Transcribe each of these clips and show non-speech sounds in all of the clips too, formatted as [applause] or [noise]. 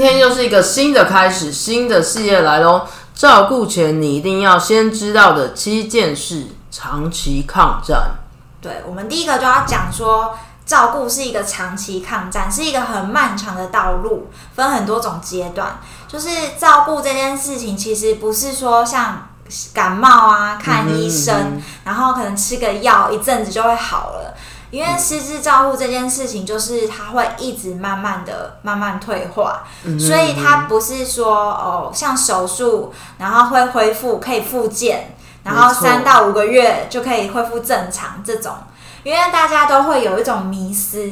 天又是一个新的开始，新的事业来喽！照顾前你一定要先知道的七件事，长期抗战。对，我们第一个就要讲说，照顾是一个长期抗战，是一个很漫长的道路，分很多种阶段。就是照顾这件事情，其实不是说像感冒啊，看医生，嗯哼然后可能吃个药，一阵子就会好了。因为失智照护这件事情，就是它会一直慢慢的、慢慢退化，嗯所以它不是说哦，像手术，然后会恢复，可以复健，然后三到五个月就可以恢复正常这种。因为大家都会有一种迷思，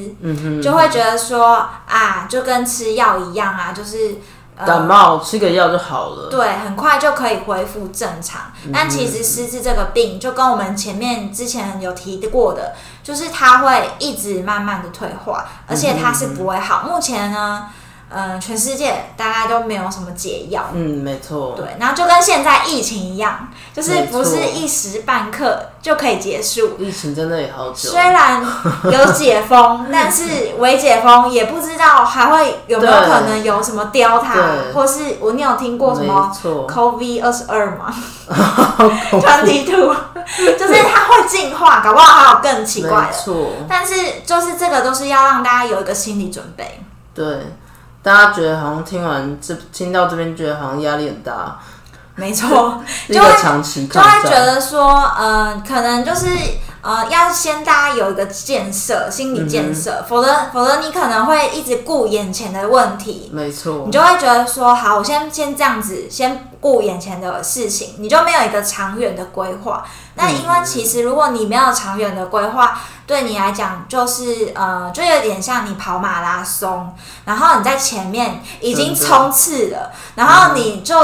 就会觉得说啊，就跟吃药一样啊，就是呃感冒吃个药就好了。对，很快就可以恢复正常。但其实失智这个病，就跟我们前面之前有提过的，就是它会一直慢慢的退化，而且它是不会好。目前呢，嗯、全世界大概都没有什么解药。嗯，没错。对，然后就跟现在疫情一样，就是不是一时半刻就可以结束。疫情真的也好久。虽然有解封，但是未解封也不知道还会有没有可能有什么 Delta，或是我你有听过什么没错 COVID 二十二吗？[laughs] Twenty two，就是它会进化，搞不好还有更奇怪的。错，但是就是这个都是要让大家有一个心理准备。对，大家觉得好像听完这听到这边，觉得好像压力很大，没错，就会个长期就。会觉得说，呃，可能就是呃，要先大家有一个建设，心理建设，否则否则你可能会一直顾眼前的问题，没错。你，就会觉得说，好，我先先这样子，先顾眼前的事情，你就没有一个长远的规划。那因为其实如果你没有长远的规划，对你来讲就是呃，就有点像你跑马拉松，然后你在前面已经冲刺了，然后你就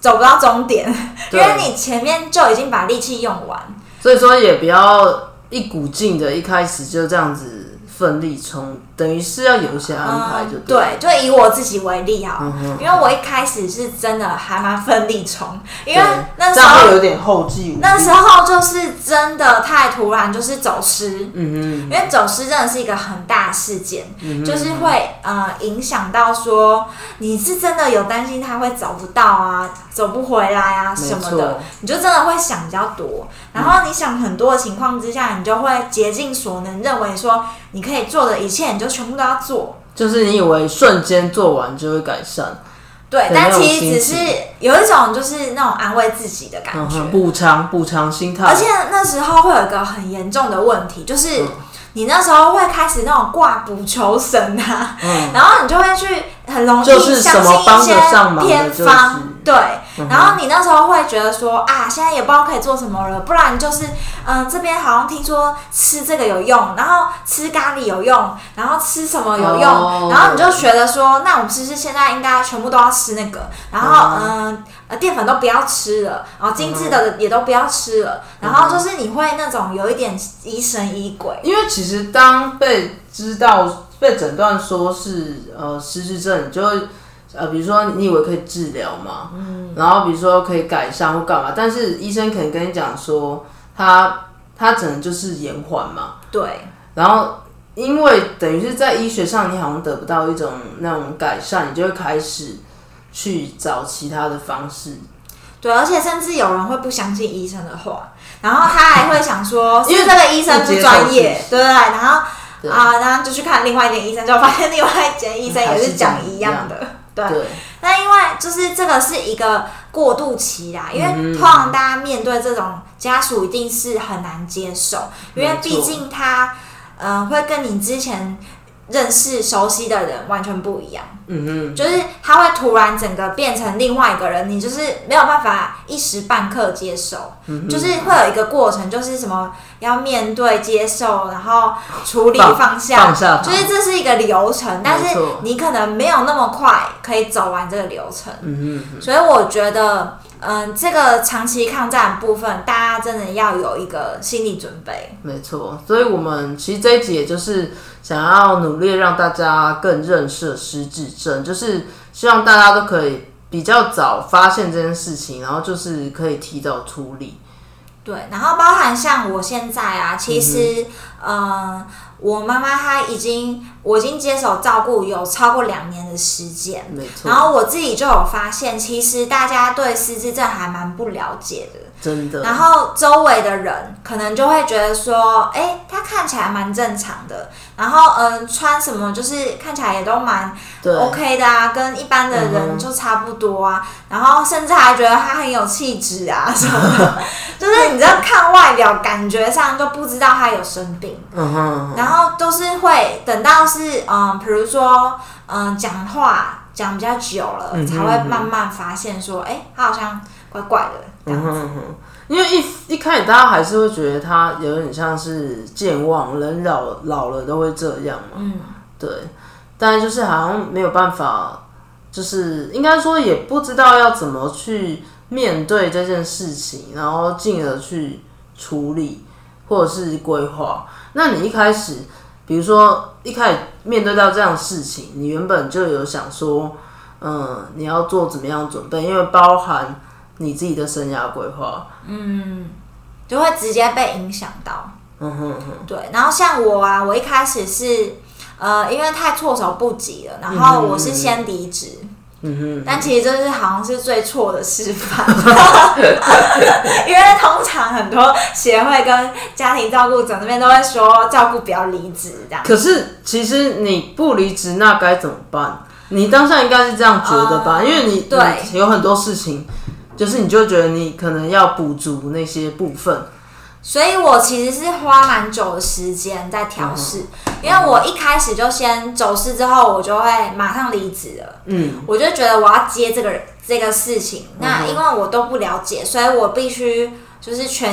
走不到终点，因为你前面就已经把力气用完。所以说也不要一股劲的，一开始就这样子奋力冲，等于是要有一些安排就嗯，对就以我自己为例哈，嗯因为我一开始是真的还蛮奋力冲，因为那时候有点后继。那时候就是真的太突然，就是走失。嗯因为走失真的是一个很大事件，嗯就是会呃影响到说你是真的有担心他会找不到啊，走不回来啊什么的，你就真的会想比较多。然后你想很多的情况之下，你就会竭尽所能，认为说你可以做的一切，你就全部都要做。就是你以为瞬间做完就会改善，对，但其实只是有一种就是那种安慰自己的感觉。嗯，补偿补偿心态，而且那时候会有一个很严重的问题，就是嗯。你那时候会开始那种挂补求神啊，嗯，然后你就会去很容易就是什么相信一些偏方，对。然后你那时候会觉得说啊，现在也不知道可以做什么了，不然就是嗯、这边好像听说吃这个有用，然后吃咖喱有用，然后吃什么有用，哦然后你就觉得说，那我们是不是现在应该全部都要吃那个？然后嗯呃淀粉都不要吃了，然后精致的也都不要吃了，然后就是你会那种有一点疑神疑鬼，因为其实当被知道被诊断说是呃失智症，你就会呃比如说你以为可以治疗嘛，嗯，然后比如说可以改善或干嘛，但是医生可能跟你讲说，他他只能就是延缓嘛。对，然后因为等于是在医学上，你好像得不到一种那种改善，你就会开始去找其他的方式。对，而且甚至有人会不相信医生的话，然后他还会想说，[laughs] 因为这个医生不专业，对不对？然后对啊，然后就去看另外一间医生，就发现另外一间医生也是是讲一样的。对，对，那因为就是这个是一个过渡期啦，因为嗯通常大家面对这种家属一定是很难接受，因为毕竟他嗯、呃会跟你之前认识熟悉的人完全不一样。嗯嗯。就是他会突然整个变成另外一个人，你就是没有办法一时半刻接受，嗯就是会有一个过程，就是什么要面对、接受，然后处理、放放下，放。下就是这是一个流程，但是你可能没有那么快可以走完这个流程，嗯嗯所以我觉得，嗯，这个长期抗战部分，大家真的要有一个心理准备。没错。所以我们其实这一集也就是想要努力让大家更认识失智症，就是希望大家都可以比较早发现这件事情，然后就是可以提早处理。对，然后包含像我现在啊，其实，嗯、我妈妈她已经，我已经接手照顾有超过两年的时间，没错，然后我自己就有发现，其实大家对失智症还蛮不了解的。真的，然后周围的人可能就会觉得说，哎，他看起来蛮正常的，然后嗯，穿什么就是看起来也都蛮 OK 的啊，跟一般的嗯人就差不多啊，然后甚至还觉得他很有气质啊 [laughs] 什么的，就是你知道看外表感觉上就不知道他有生病，嗯哼嗯哼，然后都是会等到是嗯，比如说嗯讲话讲比较久了，嗯哼才会慢慢发现说，哎，他好像怪怪的这样子。嗯哼嗯哼，因为一一开始大家还是会觉得他有点像是健忘，人老老了都会这样嘛。嗯，对，但就是好像没有办法，就是应该说也不知道要怎么去面对这件事情，然后进而去处理或者是规划。那你一开始，比如说一开始面对到这样的事情，你原本就有想说，嗯，你要做怎么样准备，因为包含你自己的生涯规划。嗯就会直接被影响到。嗯哼哼，对，然后像我啊，我一开始是呃，因为太措手不及了，然后我是先离职。嗯哼，但其实这是好像是最错的示范，[laughs] 因为通常很多协会跟家庭照顾者那边都会说照顾不要离职这样。可是其实你不离职，那该怎么办？你当下应该是这样觉得吧？呃因为你对你有很多事情，就是你就觉得你可能要补足那些部分。所以我其实是花蛮久的时间在调试，因为我一开始就先走失之后，我就会马上离职了。嗯，我就觉得我要接这个这个事情，那因为我都不了解，所以我必须就是全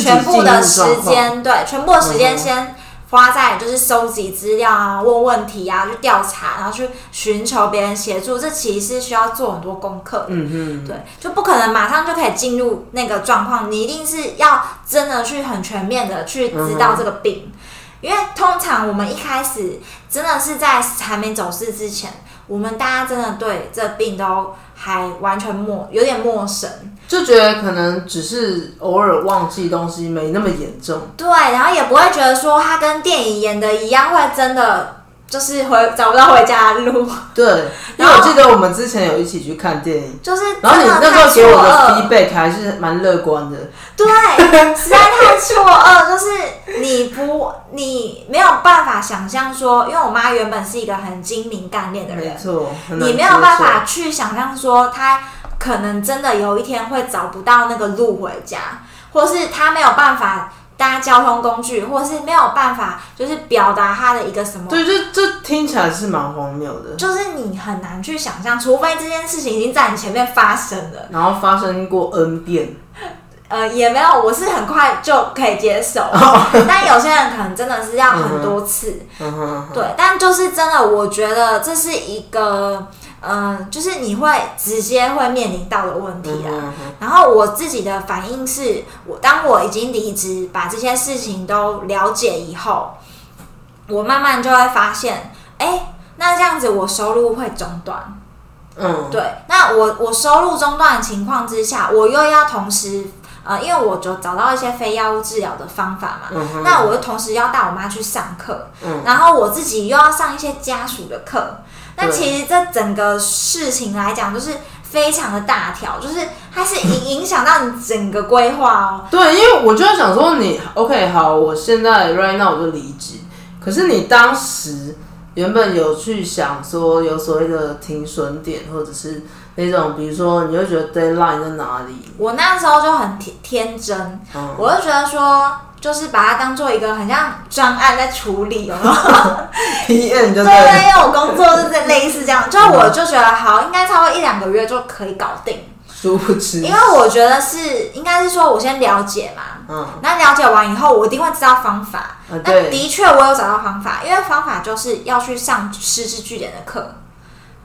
全部的时间，对，全部的时间先花在就是收集资料啊、问问题啊、去调查，然后去寻求别人协助，这其实是需要做很多功课的。嗯哼，对，就不可能马上就可以进入那个状况，你一定是要真的去很全面的去知道这个病，因为通常我们一开始真的是在还没走失之前，我们大家真的对这病都还完全陌有点陌生，就觉得可能只是偶尔忘记东西，没那么严重。对，然后也不会觉得说他跟电影演的一样，会真的就是回找不到回家的路，对，因为我记得我们之前有一起去看电影，就是然后你那时候给我的 feedback 还是蛮乐观的。对，实在太错愕，就是你不，你没有办法想象说，因为我妈原本是一个很精明干练的人，没错，你没有办法去想象说她可能真的有一天会找不到那个路回家，或是他没有办法搭交通工具，或是没有办法就是表达他的一个什么。对，这这听起来是蛮荒谬的。就是你很难去想象，除非这件事情已经在你前面发生了。然后发生过 N 遍，呃，也没有，我是很快就可以接受，[laughs] 但有些人可能真的是要很多次。对，但就是真的，我觉得这是一个，嗯、就是你会直接会面临到的问题啦。然后我自己的反应是，我当我已经离职，把这些事情都了解以后，我慢慢就会发现，哎，那这样子我收入会中断。嗯，对，那我我收入中断的情况之下，我又要同时呃，因为我就找到一些非药物治疗的方法嘛，嗯哼那我就同时要带我妈去上课，嗯然后我自己又要上一些家属的课。那其实这整个事情来讲，就是非常的大条，就是它是影影响到你整个规划哦。对，因为我就在想说你 OK 好，我现在 right now 我就离职，可是你当时原本有去想说有所谓的停损点，或者是那种比如说你会觉得 deadline 在哪里？我那时候就很天天真，嗯，我就觉得说，就是把它当做一个很像专案在处理，有没有？[laughs] PM 就对对因为我工作就是类似这样，就我就觉得好，应该超过一两个月就可以搞定，殊不知，因为我觉得是应该是说我先了解嘛，嗯。那了解完以后，我一定会知道方法。啊那对的确我有找到方法，因为方法就是要去上师资据点的课，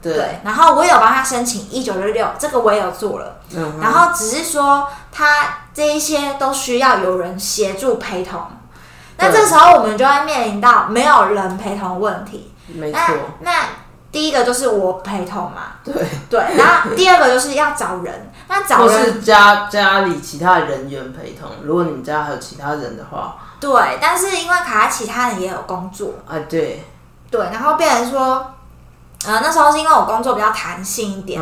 对，对，然后我也有帮他申请一九六六，这个我也有做了，嗯然后只是说他这一些都需要有人协助陪同。那这时候我们就会面临到没有人陪同的问题。没错，那第一个就是我陪同嘛，对，对，然后第二个就是要找人。那找或人是家家里其他人员陪同，如果你们家还有其他人的话，对，但是因为卡在其他人也有工作，啊对，对，然后变成说，呃，那时候是因为我工作比较弹性一点，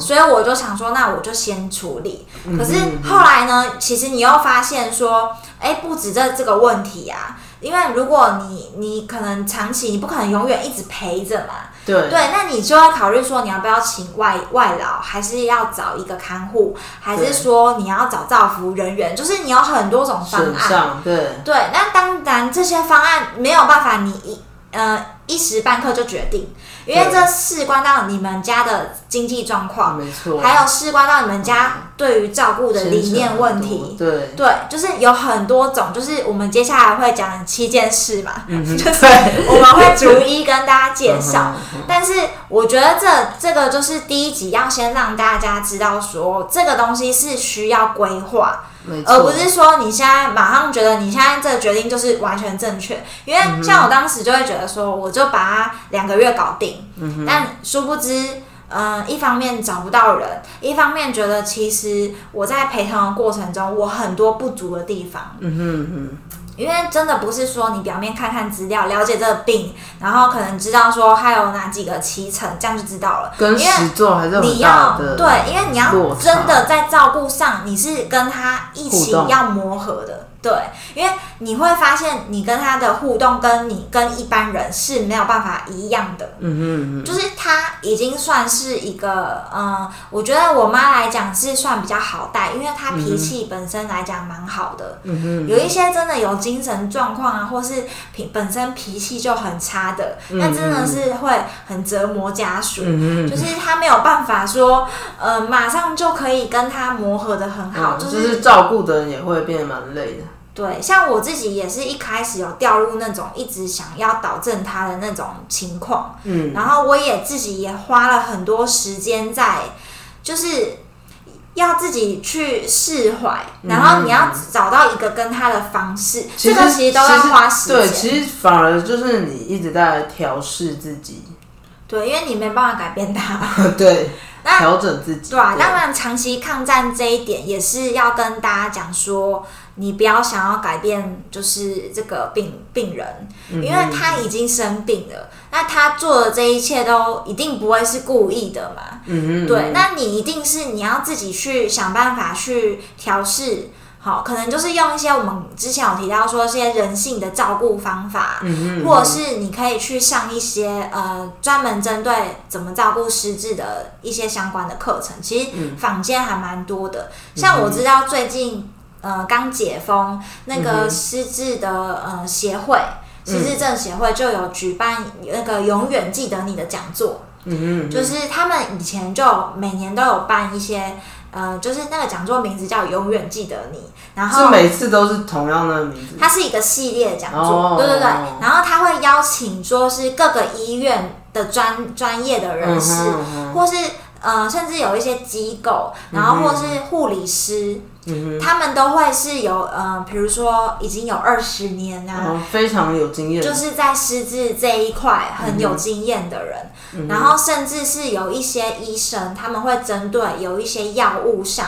所以我就想说，那我就先处理。嗯可是后来呢，其实你又发现说，哎，不止这这个问题啊，因为如果你你可能长期，你不可能永远一直陪着嘛，对。对，那你就要考虑说，你要不要请外外劳，还是要找一个看护，还是说你要找造福人员，就是你有很多种方案。对，对，那当然这些方案没有办法你一呃一时半刻就决定，因为这事关到你们家的经济状况，没错，还有事关到你们家对于照顾的理念问题。对，对，就是有很多种，就是我们接下来会讲七件事嘛，嗯，就是对我们会逐一跟大家介绍。[laughs] 但是我觉得这这个就是第一集要先让大家知道说，这个东西是需要规划，而不是说你现在马上觉得你现在这个决定就是完全正确。因为像我当时就会觉得说，我就把它两个月搞定，但殊不知。嗯，一方面找不到人，一方面觉得其实我在陪同的过程中，我很多不足的地方。嗯哼嗯因为真的不是说你表面看看资料，了解这个病，然后可能知道说还有哪几个脐橙，这样就知道了。跟因为实作还是你要对，因为你要真的在照顾上，你是跟他一起要磨合的，对，因为你会发现你跟他的互动跟你跟一般人是没有办法一样的，嗯哼嗯，就是他已经算是一个，嗯，我觉得我妈来讲是算比较好带，因为她脾气本身来讲蛮好的，嗯哼，有一些真的有精神状况啊，或是脾本身脾气就很差的，那真的是会很折磨家属。嗯嗯，就是他没有办法说，呃，马上就可以跟他磨合的很好，嗯就、就是是照顾的人也会变得蛮累的，对。像我自己也是一开始有掉入那种一直想要导正他的那种情况，嗯，然后我也自己也花了很多时间在，就是要自己去释怀，然后你要找到一个跟他的方式，这个其实都要花时间对，间。其实反而就是你一直在调试自己，对，因为你没办法改变他。[laughs] 对，那调整自己，对啊，当然长期抗战这一点也是要跟大家讲说，你不要想要改变，就是这个病病人，因为他已经生病了，那他做的这一切都一定不会是故意的嘛。嗯嗯，对，那你一定是你要自己去想办法去调试。好，可能就是用一些我们之前有提到说一些人性的照顾方法，嗯嗯，或者是你可以去上一些呃专门针对怎么照顾失智的一些相关的课程，其实坊间还蛮多的。像我知道最近呃刚解封那个失智的呃协会，失智症协会就有举办那个永远记得你的讲座，嗯嗯，就是他们以前就每年都有办一些。呃，就是那个讲座名字叫“永远记得你”，然后是每次都是同样的名字，它是一个系列的讲座，哦对对对。然后他会邀请说是各个医院的专专业的人士，嗯哼嗯或是呃甚至有一些机构，然后或是护理师，嗯他们都会是有呃，比如说已经有二十年啊。哦，非常有经验，就是在失智这一块很有经验的人，然后甚至是有一些医生，他们会针对有一些药物上，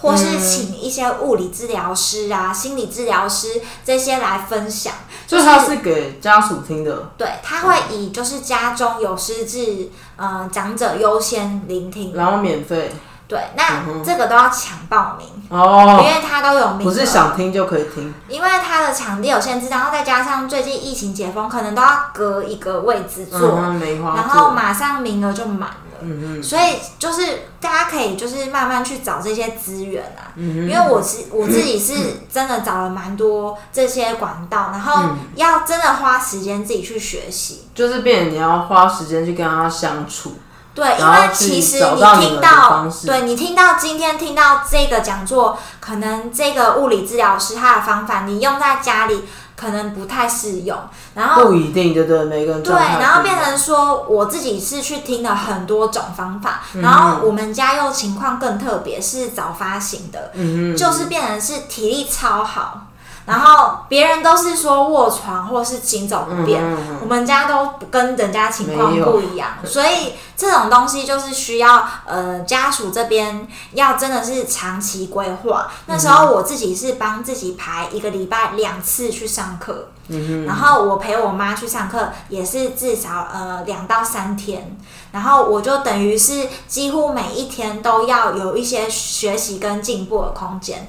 或是请一些物理治疗师啊、心理治疗师这些来分享。就是他是给家属听的，对，他会以就是家中有失智呃长者优先聆听，然后免费对，那这个都要抢报名哦，因哦，为他都有名额，不是想听就可以听，因为它的场地有限制，然后再加上最近疫情解封，可能都要隔一个位置坐，嗯，梅花然后座，马上名额就满了。嗯嗯所以就是大家可以就是慢慢去找这些资源啊，嗯因为我是我自己是真的找了蛮多这些管道，然后嗯。要真的花时间自己去学习。就是变成你要花时间去跟他相处，对，因为其实你听到对你听到今天听到这个讲座，可能这个物理治疗师他的方法，你用在家里可能不太适用，然后不一定，对对？每个人对，然后变成说我自己是去听了很多种方法，嗯然后我们家又情况更特别，是早发型的，就是变成是体力超好，然后别人都是说卧床或是行走不便，嗯嗯嗯。我们家都跟人家情况不一样，所以这种东西就是需要呃家属这边要真的是长期规划。那时候我自己是帮自己排一个礼拜两次去上课，嗯然后我陪我妈去上课也是至少呃两到三天，然后我就等于是几乎每一天都要有一些学习跟进步的空间，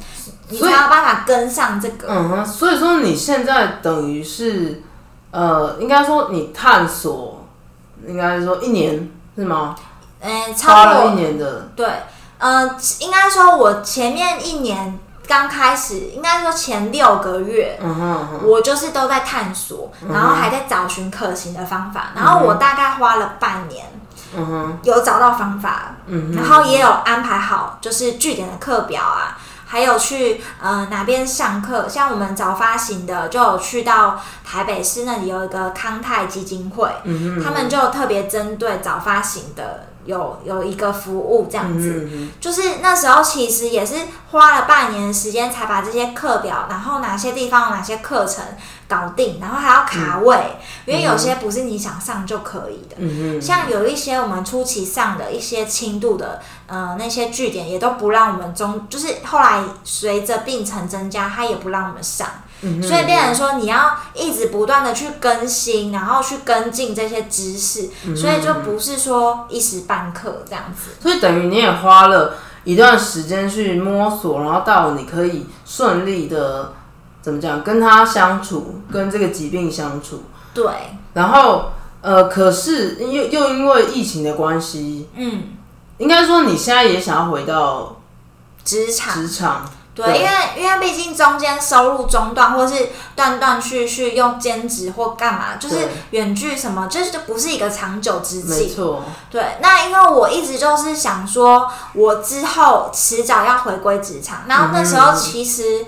你才有办法跟上这个。嗯哼，所以说你现在等于是，呃，应该说你探索，应该说一年是吗？嗯，花超了一年的，对，呃，应该说我前面一年刚开始，应该说前六个月。嗯哼嗯哼，我就是都在探索，然后还在找寻可行的方法，然后我大概花了半年，嗯哼，有找到方法，嗯哼，然后也有安排好，就是据点的课表啊，还有去呃哪边上课，像我们早发行的就有去到台北市那里有一个康泰基金会，嗯哼，他们就特别针对早发行的有有一个服务这样子。嗯就是那时候其实也是花了半年的时间才把这些课表，然后哪些地方有哪些课程搞定，然后还要卡位，因为有些不是你想上就可以的。像有一些我们初期上的一些轻度的，呃，那些据点也都不让我们中，就是后来随着病程增加，他也不让我们上，嗯所以变成说你要一直不断的去更新，然后去跟进这些知识，嗯。所以就不是说一时半刻这样子。所以等于你也花了一段时间去摸索，然后到你可以顺利的怎么讲跟他相处，跟这个疾病相处，对，然后呃，可是又又因为疫情的关系，嗯，应该说你现在也想要回到职场。职场，对，因为因为毕竟中间收入中断，或是断断续续用兼职或干嘛，就是远距什么，这就不是一个长久之计。没错，对，那因为我一直就是想说，我之后迟早要回归职场，然后那时候其实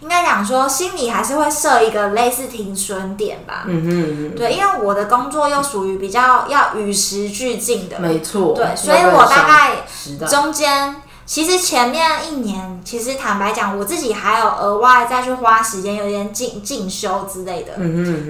应该讲说，心里还是会设一个类似停损点吧。嗯哼嗯对，因为我的工作又属于比较要与时俱进的，，没错，对，所以我大概，中间其实前面一年，其实坦白讲，我自己还有额外再去花时间，有点进进修之类的。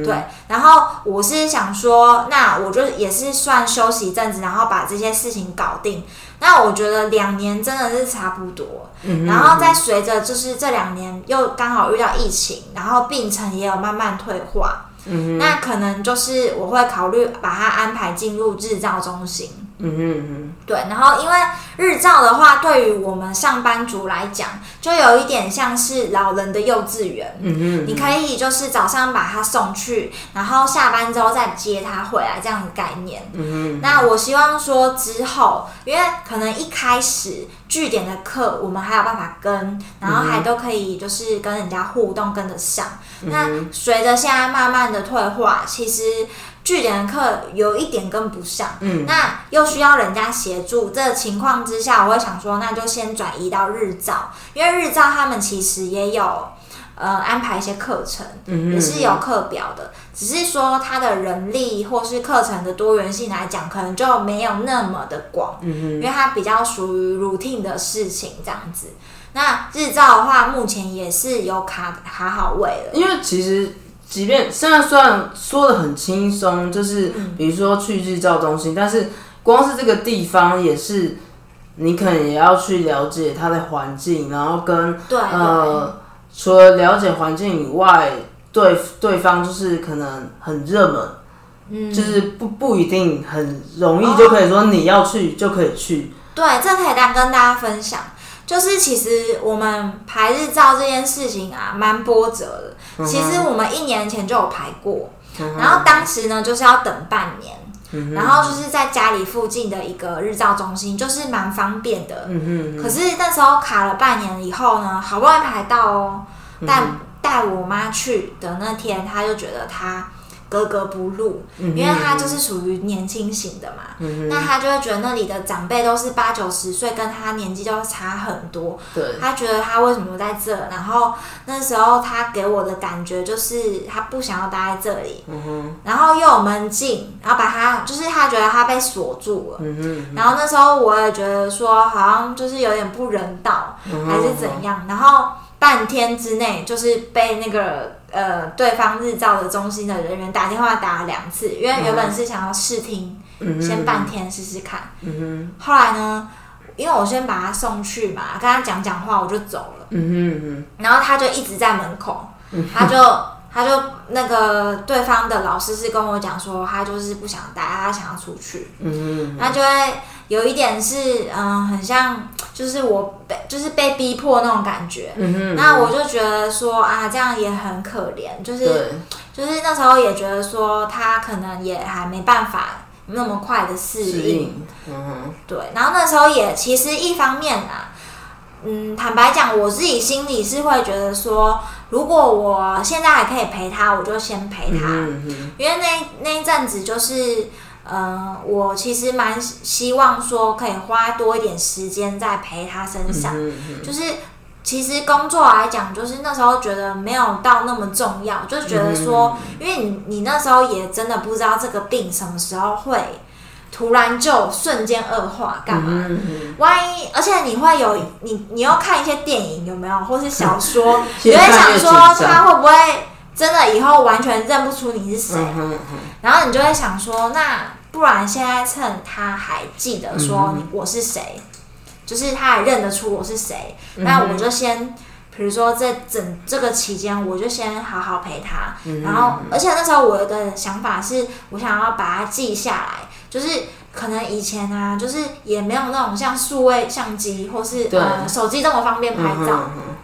对，然后我是想说，那我就也是算休息一阵子，然后把这些事情搞定。那我觉得两年真的是差不多，然后再随着就是这两年又刚好遇到疫情，然后病程也有慢慢退化，嗯那可能就是我会考虑把它安排进入日照中心。嗯哼嗯对，然后因为日照的话，对于我们上班族来讲，就有一点像是老人的幼稚园。哼嗯哼，你可以就是早上把他送去，然后下班之后再接他回来，这样的概念。嗯哼，那我希望说之后，因为可能一开始据点的课我们还有办法跟，然后还都可以就是跟人家互动跟得上。那随着现在慢慢的退化，其实据点的课有一点跟不上，嗯那又需要人家协助，这个情况之下，我会想说，那就先转移到日照，因为日照他们其实也有呃安排一些课程，嗯也是有课表的，只是说它的人力或是课程的多元性来讲，可能就没有那么的广，嗯因为它比较属于 routine 的事情这样子。那日照的话，目前也是有卡卡好位了。因为其实，即便现在虽然说的很轻松，就是嗯比如说去日照中心，但是光是这个地方也是你可能也要去了解它的环境，然后跟对呃，除了了解环境以外，对对方就是可能很热门，嗯，就是不不一定很容易就可以说你要去就可以去。对，这可以当跟大家分享。就是其实我们排日照这件事情啊，蛮波折的。嗯其实我们一年前就有排过，然后当时呢就是要等半年，嗯然后就是在家里附近的一个日照中心，就是蛮方便的。可是那时候卡了半年以后呢，好不容易排到哦，嗯但带我妈去的那天，她就觉得她格格不入，嗯因为他就是属于年轻型的嘛，那他就会觉得那里的长辈都是八九十岁，跟他年纪就差很多，对，他觉得他为什么在这？然后那时候他给我的感觉就是他不想要待在这里，嗯然后又有门禁，然后把他就是他觉得他被锁住了。嗯然后那时候我也觉得说，好像就是有点不人道，嗯还是怎样。然后半天之内，就是被那个呃对方日照的中心的人员打电话打了两次，因为原本是想要试听，嗯先半天试试看。嗯后来呢，因为我先把他送去嘛，跟他讲讲话，我就走了。嗯嗯然后他就一直在门口，他就他就那个对方的老师是跟我讲说，他就是不想待，他想要出去。嗯那就会有一点是，嗯，很像就是我被就是被逼迫那种感觉。嗯那我就觉得说啊，这样也很可怜，就是，就是那时候也觉得说他可能也还没办法那么快的适适应，嗯哼对。然后那时候也其实一方面啊，嗯，坦白讲，我自己心里是会觉得说，如果我现在还可以陪他，我就先陪他。嗯因为那那一阵子就是，呃，我其实蛮希望说可以花多一点时间在陪他身上，嗯就是。其实工作来讲，就是那时候觉得没有到那么重要，就觉得说，因为你你那时候也真的不知道这个病什么时候会突然就瞬间恶化，干嘛？嗯万一，而且你会有你，你要看一些电影有没有，或是小说，[laughs] 你越会想说他会不会真的以后完全认不出你是谁？嗯然后你就会想说，那不然现在趁他还记得说我是谁，就是他还认得出我是谁，嗯那我就先。比如说，在整这个期间，我就先好好陪他。嗯然后，而且那时候我的想法是，我想要把它记下来，就是可能以前啊，就是也没有那种像数位相机或是呃手机这么方便拍照。嗯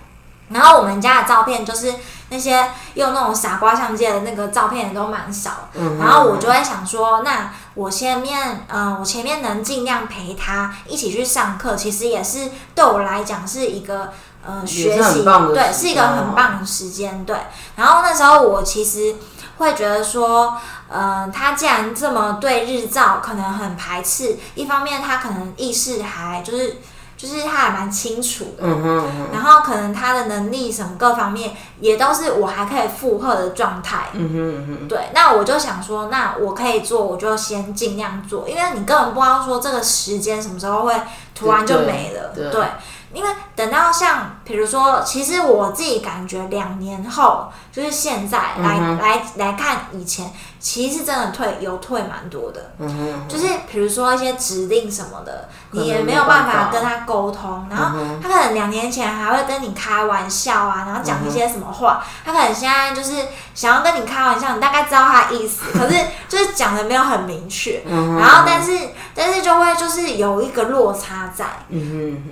然后我们家的照片就是那些用那种傻瓜相机的那个照片都蛮少，嗯然后我就会想说，那我前面，嗯、我前面能尽量陪他一起去上课，其实也是对我来讲是一个。呃，学习对，是一个很棒的时间，对。然后那时候我其实会觉得说，呃，他既然这么对日照可能很排斥，一方面他可能意识还就是就是他还蛮清楚的，嗯哼然后可能他的能力什么各方面也都是我还可以负荷的状态。嗯哼嗯哼，对，那我就想说，那我可以做，我就先尽量做，因为你根本不知道说这个时间什么时候会突然就没了。对对对，因为等到像比如说，其实我自己感觉两年后，就是现在来、嗯来来看以前，其实真的退有退蛮多的。嗯哼，就是比如说一些指令什么的，你也没没有办法。跟他沟通，然后他可能两年前还会跟你开玩笑啊，然后讲一些什么话，他可能现在就是想要跟你开玩笑，你大概知道他意思，[laughs] 可是就是讲的没有很明确，嗯然后但是但是就会就是有一个落差在，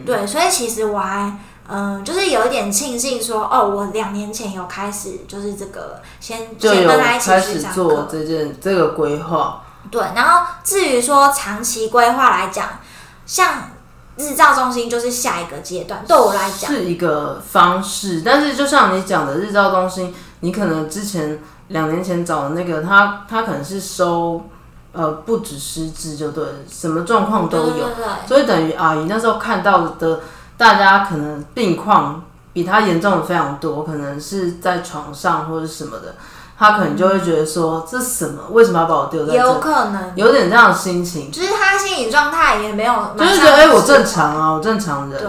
对，所以其实我还。嗯，就是有一点庆幸说，哦，我两年前有开始，就是这个先就有先跟他一起开始做这件这个规划，对，然后至于说长期规划来讲，像日照中心就是下一个阶段，对我来讲，是一个方式，但是就像你讲的日照中心，你可能之前两年前找的那个，他他可能是收呃不止失智就对了，什么状况都有，对对对对。所以等于阿姨那时候看到的，大家可能病况比他严重的非常多，可能是在床上或者什么的，他可能就会觉得说这什么，为什么要把我丢在也有？可能，有点这样的心情，就是他心理状态也没有就是觉得哎、我正常啊，我正常人，对，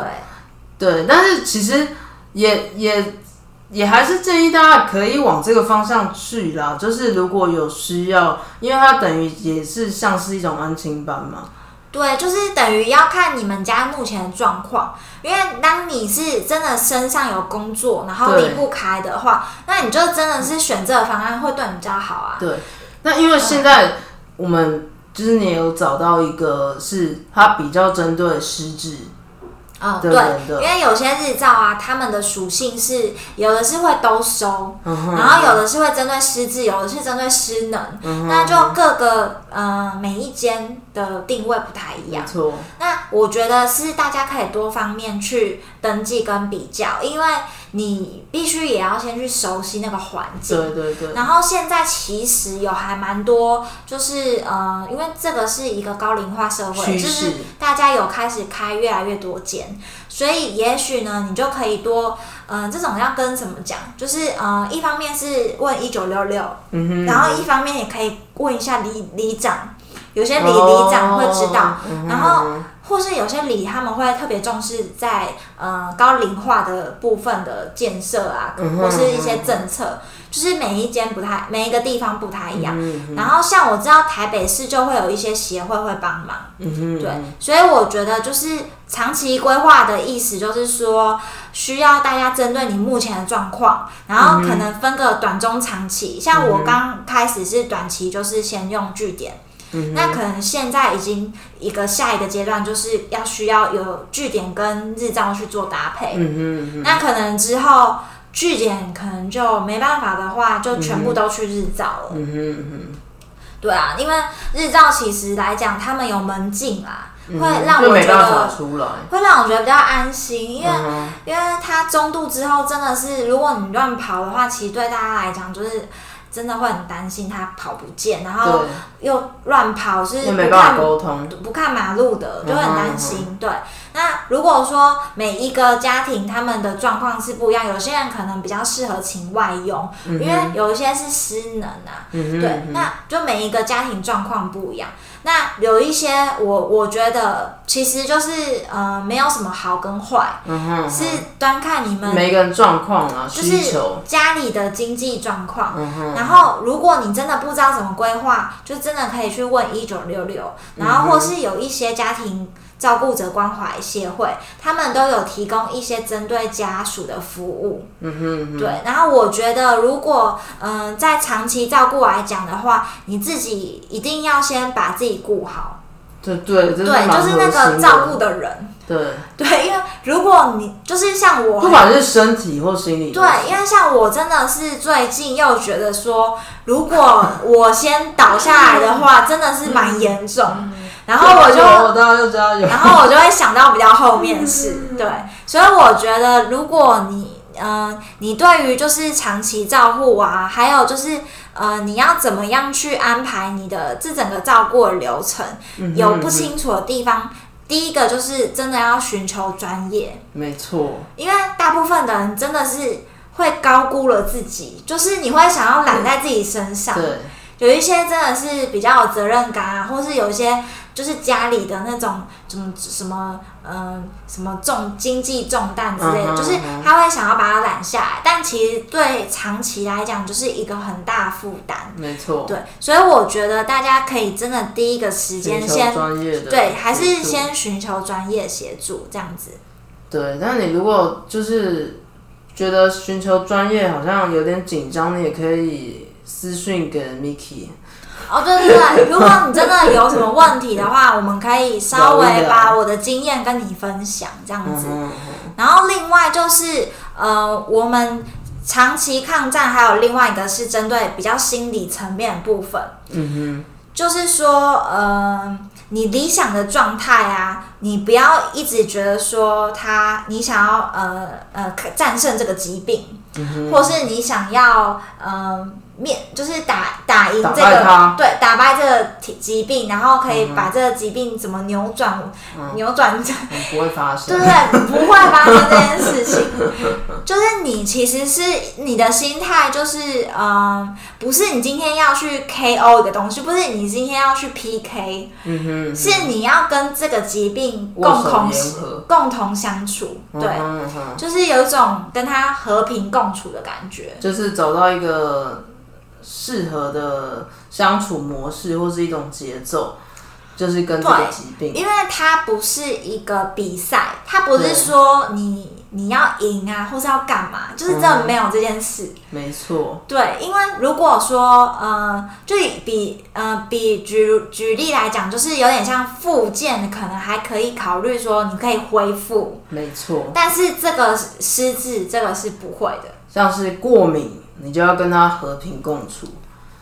对，但是其实也也也还是建议大家可以往这个方向去啦。就是如果有需要，因为他等于也是像是一种安亲班嘛。对，就是等于要看你们家目前的状况，因为当你是真的身上有工作，然后离不开的话，那你就真的是选这个方案会对你比较好啊。对，那因为现在我们就是你有找到一个是它比较针对失智。嗯，对，因为有些日照啊，他们的属性是有的是会都收，然后有的是会针对失智，有的是针对失能，那就各个呃每一间的定位不太一样。错，那我觉得是大家可以多方面去登记跟比较，因为。你必须也要先去熟悉那个环境，对对对。然后现在其实有还蛮多，就是呃，因为这个是一个高龄化社会，就是大家有开始开越来越多间，所以也许呢，你就可以多，嗯，这种要跟怎么讲，就是呃，一方面是问一九六六，然后一方面也可以问一下里里长，有些里里长会知道，然后。或是有些里他们会特别重视在呃高龄化的部分的建设啊，或是一些政策，就是每一间不太每一个地方不太一样。然后像我知道台北市就会有一些协会会帮忙，对，所以我觉得就是长期规划的意思就是说需要大家针对你目前的状况，然后可能分个短中长期。像我刚开始是短期，就是先用据点。那可能现在已经一个下一个阶段，就是要需要有据点跟日照去做搭配。嗯那可能之后据点可能就没办法的话，就全部都去日照了。嗯哼嗯对啊，因为日照其实来讲，他们有门禁啊，会让我觉得会让我觉得比较安心，因为因为它中度之后真的是，如果你乱跑的话，其实对大家来讲就是。真的会很担心它跑不见，然后又乱跑，是不看沟通，不看马路的，就很担心。对，那如果说每一个家庭他们的状况是不一样，有些人可能比较适合请外佣，因为有一些是失能啊。对，那就每一个家庭状况不一样。那有一些，我我觉得其实就是呃，没有什么好跟坏，是端看你们每个人状况啊，就是家里的经济状况。然后，如果你真的不知道怎么规划，就真的可以去问一九六六，然后或是有一些家庭。照顾者关怀协会，他们都有提供一些针对家属的服务。嗯哼，对。然后我觉得，如果嗯在长期照顾来讲的话，你自己一定要先把自己顾好。对对对，就是那个照顾的人。对。对，因为如果你就是像我，不管是身体或心理，对，因为像我真的是最近又觉得说，如果我先倒下来的话，真的是蛮严重。然后我就，然后我就会想到比较后面是，对，所以我觉得如果你，嗯，你对于就是长期照护啊，还有就是，呃，你要怎么样去安排你的这整个照顾的流程，有不清楚的地方，第一个就是真的要寻求专业，没错，因为大部分的人真的是会高估了自己，就是你会想要揽在自己身上，对，有一些真的是比较有责任感啊，或是有一些。就是家里的那种什么什么嗯什么重经济重担之类的，就是他会想要把它揽下来，但其实对长期来讲就是一个很大负担。没错，对，所以我觉得大家可以真的第一个时间先对，还是先寻求专业协助这样子。对，但你如果就是觉得寻求专业好像有点紧张，你也可以私讯给 Miki。哦，对对对，如果你真的有什么问题的话，我们可以稍微把我的经验跟你分享这样子。然后另外就是，呃，我们长期抗战还有另外一个是针对比较心理层面的部分。嗯哼，就是说，呃，你理想的状态啊，你不要一直觉得说他，你想要呃呃战胜这个疾病，或是你想要嗯。面就是打打赢这个对打败这个疾病，然后可以把这个疾病怎么扭转 [laughs] 扭转？不会发生，对不对？不会发生这件事情。[laughs] 就是你其实是你的心态，就是嗯，不是你今天要去 KO 一个东西，不是你今天要去 PK，嗯哼，是你要跟这个疾病共同共同相处，对，就是有一种跟他和平共处的感觉，就是找到一个。适合的相处模式或是一种节奏，就是跟这个疾病，因为它不是一个比赛，它不是说你你要赢啊，或是要干嘛，就是真的没有这件事。没错，对，因为如果说呃，就比呃比举举例来讲，就是有点像复健，可能还可以考虑说你可以恢复，没错，但是这个失智这个是不会的，像是过敏，你就要跟他和平共处。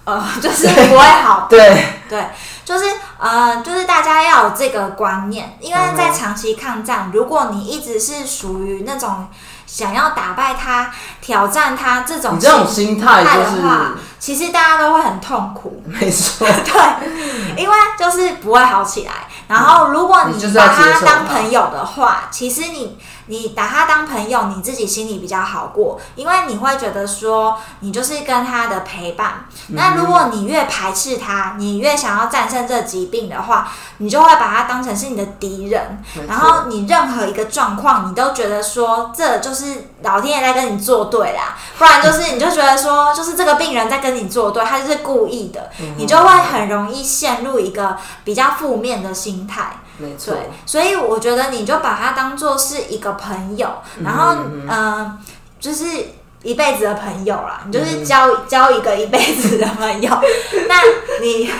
呃，[laughs] 就是不会好。[laughs] 对，对，就是呃，就是大家要有这个观念，因为嗯在长期抗战，如果你一直是属于那种想要打败他、挑战他这种你这种心态态就是的话，其实大家都会很痛苦。[laughs] 没错，对，因为就是不会好起来。然后，如果你把他当朋友的话，其实你你把他当朋友，你自己心里比较好过，因为你会觉得说，你就是跟他的陪伴。嗯那如果你越排斥他，你越想要战胜这疾病的话，你就会把他当成是你的敌人。然后你任何一个状况，你都觉得说这就是老天爷在跟你作对啦，不然就是你就觉得说就是这个病人在跟你作对，他就是故意的，嗯你就会很容易陷入一个比较负面的心态。没错，对，所以我觉得你就把他当做是一个朋友，然后嗯、呃就是。一辈子的朋友啦，你就是交、交一个一辈子的朋友。[laughs] 那你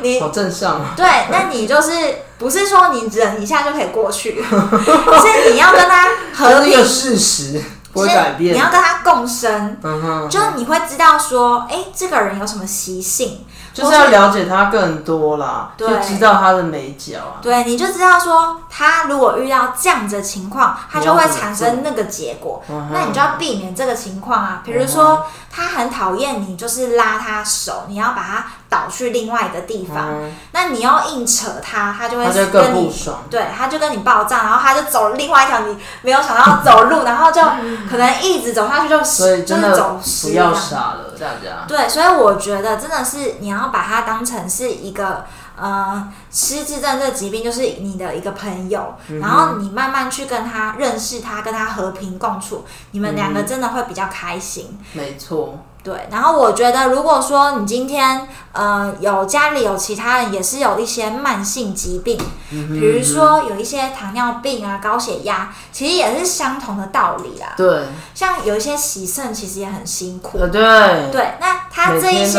你好正向啊，对，那你就是不是说你忍一下就可以过去，是你要跟他和平这是一个，事实，不会是改变你。要跟他共生，嗯哼，就你会知道说，哎、这个人有什么习性，就是要了解他更多啦，就知道他的美角啊。对，你就知道说，他如果遇到这样子的情况，他就会产生那个结果。嗯那你就要避免这个情况啊。比如说，他很讨厌你，就是拉他手，你要把他导去另外一个地方。嗯那你要硬扯他，他就会跟你不爽。对，他就跟你爆炸，然后他就走另外一条你没有想到走路，然后就可能一直走下去就所以真的就是走不要失了，大家。对，所以我觉得真的是你要把它当成是一个呃失智症这个疾病，就是你的一个朋友，嗯然后你慢慢去跟他认识他，跟他和平共处，你们两嗯个真的会比较开心。没错，对，然后我觉得，如果说你今天呃有家里有其他人也是有一些慢性疾病，嗯比如说有一些糖尿病啊、高血压，其实也是相同的道理啦。对，像有一些洗肾，其实也很辛苦。呃，对，对，那他这一些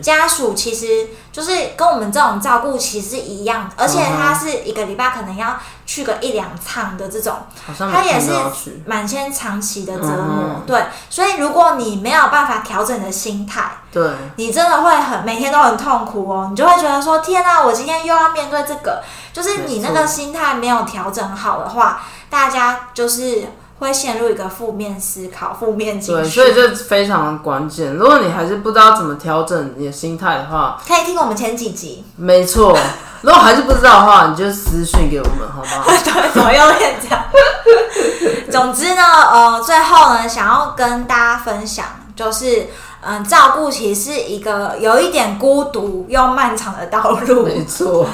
家属其实就是跟我们这种照顾其实一样，而且他是一个礼拜可能要去个一两趟的这种，他也是。满千长期的折磨。嗯对，所以如果你没有办法调整你的心态，对，你真的会很每天都很痛苦哦，你就会觉得说天啊，我今天又要面对这个，就是你那个心态没有调整好的话，大家就是会陷入一个负面思考、负面情对，绪。所以这非常的关键。如果你还是不知道怎么调整你的心态的话，可以听我们前几集，没错。如果还是不知道的话，你就私讯给我们，好不好？[laughs] 对，怎么又变这样？[laughs] 总之呢，呃，最后呢，想要跟大家分享，就是，嗯、照顾其实是一个有一点孤独又漫长的道路。没错，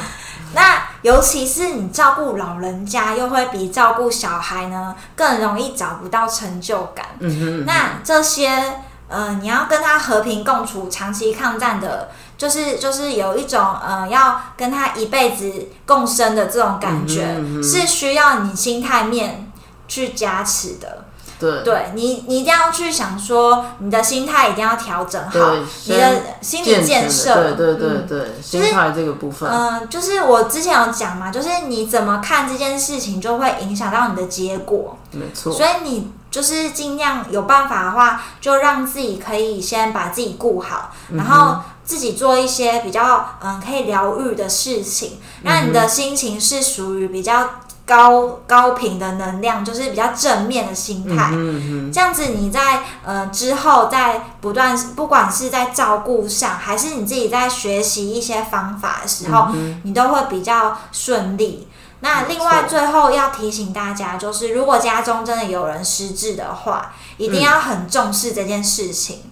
那尤其是你照顾老人家，又会比照顾小孩呢更容易找不到成就感。嗯哼，那这些，呃，你要跟他和平共处、长期抗战的，就是就是有一种呃，要跟他一辈子共生的这种感觉，嗯哼嗯哼是需要你心态面去加持的。对，对你，你一定要去想说，你的心态一定要调整好，你的心理建设，对对嗯对对，心态这个部分，嗯，就是我之前有讲嘛，就是你怎么看这件事情，就会影响到你的结果。没错，所以你就是尽量有办法的话，就让自己可以先把自己顾好，嗯然后自己做一些比较嗯可以疗愈的事情，让你的心情是属于比较高高频的能量，就是比较正面的心态。嗯这样子你在呃之后在不断，不管是在照顾上，还是你自己在学习一些方法的时候，你都会比较顺利。那另外最后要提醒大家，就是如果家中真的有人失智的话，一定要很重视这件事情，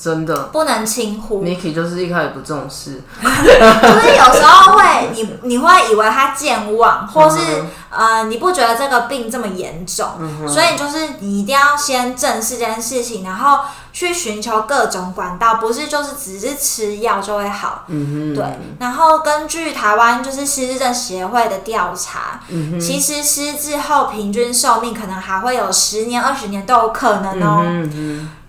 真的。不能轻忽。，Miki 就是一开始不重视，[laughs] 就是有时候会，你你会以为他健忘，或是、嗯呃，你不觉得这个病这么严重，所以就是你一定要先正视这件事情，然后去寻求各种管道，不是就是只是吃药就会好。对，然后根据台湾就是失智症协会的调查，嗯，其实失智后平均寿命可能还会有十年、二十年都有可能哦。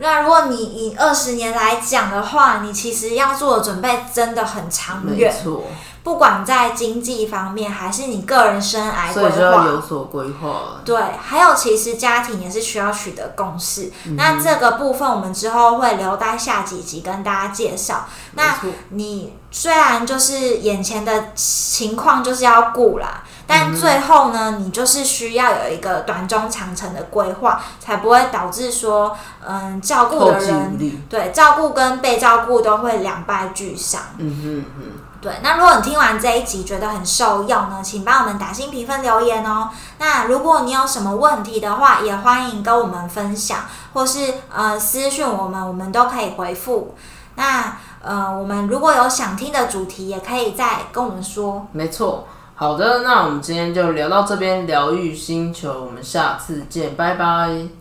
那如果你以二十年来讲的话，你其实要做的准备真的很长没远，错，不管在经济方面还是你个人生涯规所以就要划。有所规划。对，还有其实家庭也是需要取得共识。嗯那这个部分我们之后会留待下几集跟大家介绍。那你虽然就是眼前的情况就是要顾啦，嗯但最后呢，你就是需要有一个短中长程的规划，才不会导致说，嗯，照顾的人。对照顾跟被照顾都会两败俱伤。嗯哼嗯对，那如果你听完这一集觉得很受用呢，请帮我们打新评分留言哦。那如果你有什么问题的话，也欢迎跟我们分享，或是呃私讯我们，我们都可以回复。那呃，我们如果有想听的主题，也可以再跟我们说。没错。好的，那我们今天就聊到这边，疗愈星球，我们下次见，拜拜。